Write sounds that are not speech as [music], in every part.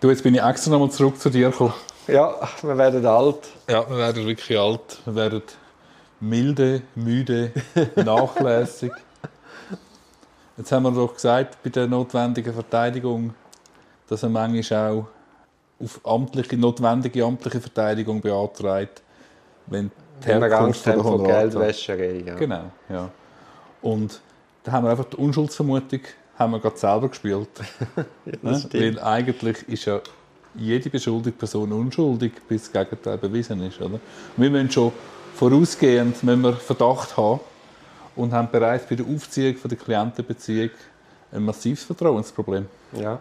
Du, jetzt bin ich extra nochmal zurück zu dir gekommen. Ja, wir werden alt. Ja, wir werden wirklich alt. Wir werden milde, müde, [laughs] nachlässig. Jetzt haben wir doch gesagt, bei der notwendigen Verteidigung, dass er manchmal auch auf amtliche, notwendige amtliche Verteidigung beantragt, wenn die Wenn Herkunft haben der vor Honorare- Geldwäscherei. Ja. Genau, ja. Und da haben wir einfach die Unschuldsvermutung haben wir gerade selber gespielt. [laughs] das Ne? stimmt. Weil eigentlich ist ja jede beschuldigte Person unschuldig, bis das Gegenteil bewiesen ist. Oder? Und wir müssen schon vorausgehend müssen wir Verdacht haben und haben bereits bei der Aufziehung von der Klientenbeziehung ein massives Vertrauensproblem. Ja.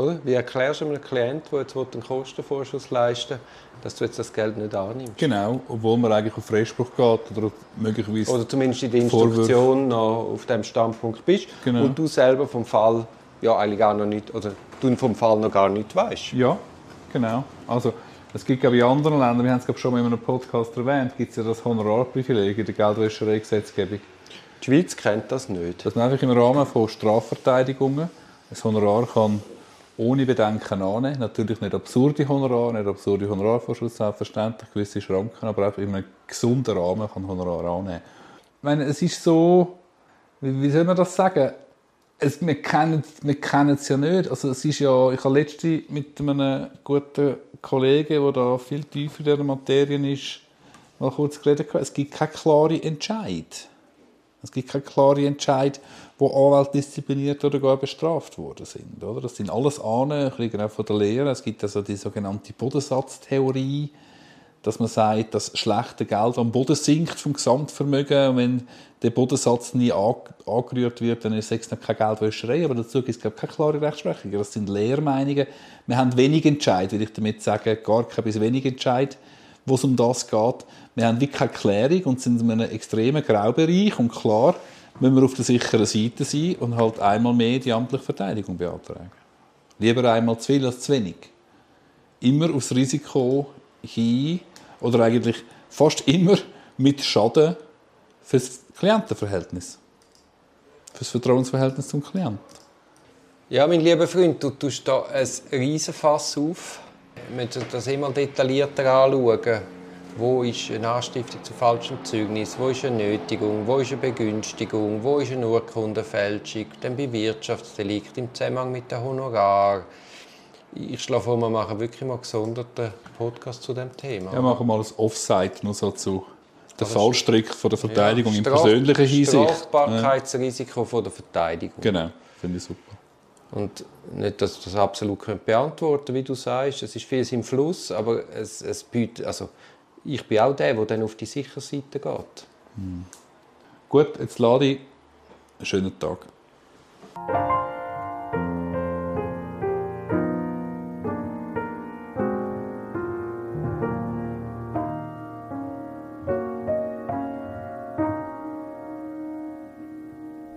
Oder? Wie erklärst du einem Klienten, der jetzt einen Kostenvorschuss leisten will, dass du jetzt das Geld nicht annimmst? Genau, obwohl man eigentlich auf Freispruch geht oder möglicherweise Oder zumindest in der Vorwürfe. Instruktion noch auf dem Standpunkt bist Genau. und du selber vom Fall ja eigentlich gar noch nicht, oder du vom Fall noch gar nicht weißt. Ja, genau. Also, es gibt glaube ich, in anderen Ländern, wir haben es glaube ich, schon mal in einem Podcast erwähnt, gibt es ja das Honorarprivileg in der Geldwäschereigesetzgebung. Die Schweiz kennt das nicht. Dass man einfach im Rahmen von Strafverteidigungen ein Honorar kann ohne Bedenken annehmen. Natürlich nicht absurde Honorar, nicht absurde Honorarvorschuss, selbstverständlich, gewisse Schranken, aber einfach in einem gesunden Rahmen kann Honorar annehmen. Ich meine, es ist so, wie, soll man das sagen? Es, wir kennen es ja nicht. Also es ist ja, ich habe letztens mit einem guten Kollegen, der da viel tiefer in dieser Materie ist, mal kurz geredet. Es gibt keine klare Entscheid. Es gibt keinen klaren Entscheid, wo Anwälte diszipliniert oder gar bestraft worden sind. Oder? Das sind alles Ahnen, kriegen auch von der Lehre. Es gibt also die sogenannte Bodensatztheorie, dass man sagt, dass schlechte Geld am Boden sinkt vom Gesamtvermögen. Und wenn der Bodensatz nie an- angerührt wird, dann ist es noch keine Geldwäscherei. Aber dazu gibt es keine klare Rechtsprechung. Das sind Lehrmeinungen. Wir haben wenig Entscheid, will ich damit sagen, gar kein bis wenig Entscheid, wo es um das geht. Wir haben wirklich keine Klärung und sind in einem extremen Graubereich. Und klar, müssen wir auf der sicheren Seite sein und halt einmal mehr die amtliche Verteidigung beantragen. Lieber einmal zu viel als zu wenig. Immer aufs Risiko hin oder eigentlich fast immer mit Schaden fürs Klientenverhältnis. Fürs Vertrauensverhältnis zum Klienten. Ja, mein lieber Freund, du tust da ein Riesenfass auf. Wir müssen das immer detaillierter anschauen. Wo ist eine Anstiftung zu falschem Zeugnis? Wo ist eine Nötigung? Wo ist eine Begünstigung? Wo ist eine Urkundenfälschung? Dann bei Wirtschaftsdelikt im Zusammenhang mit dem Honorar. Ich schlage vor, wir machen wirklich mal einen gesonderten Podcast zu dem Thema. Ja, machen wir mal ein Offside nur so zu der Fallstrick von der Verteidigung in Straf- persönlicher Hinsicht. Ja, Strafbarkeitsrisiko von der Verteidigung. genau, finde ich super. Und nicht, dass ich das absolut könnte beantworten wie du sagst. Es ist vieles im Fluss, aber es, es bietet, also ich bin auch der, der dann auf die sichere Seite geht. Gut, jetzt lade ich. Einen schönen Tag.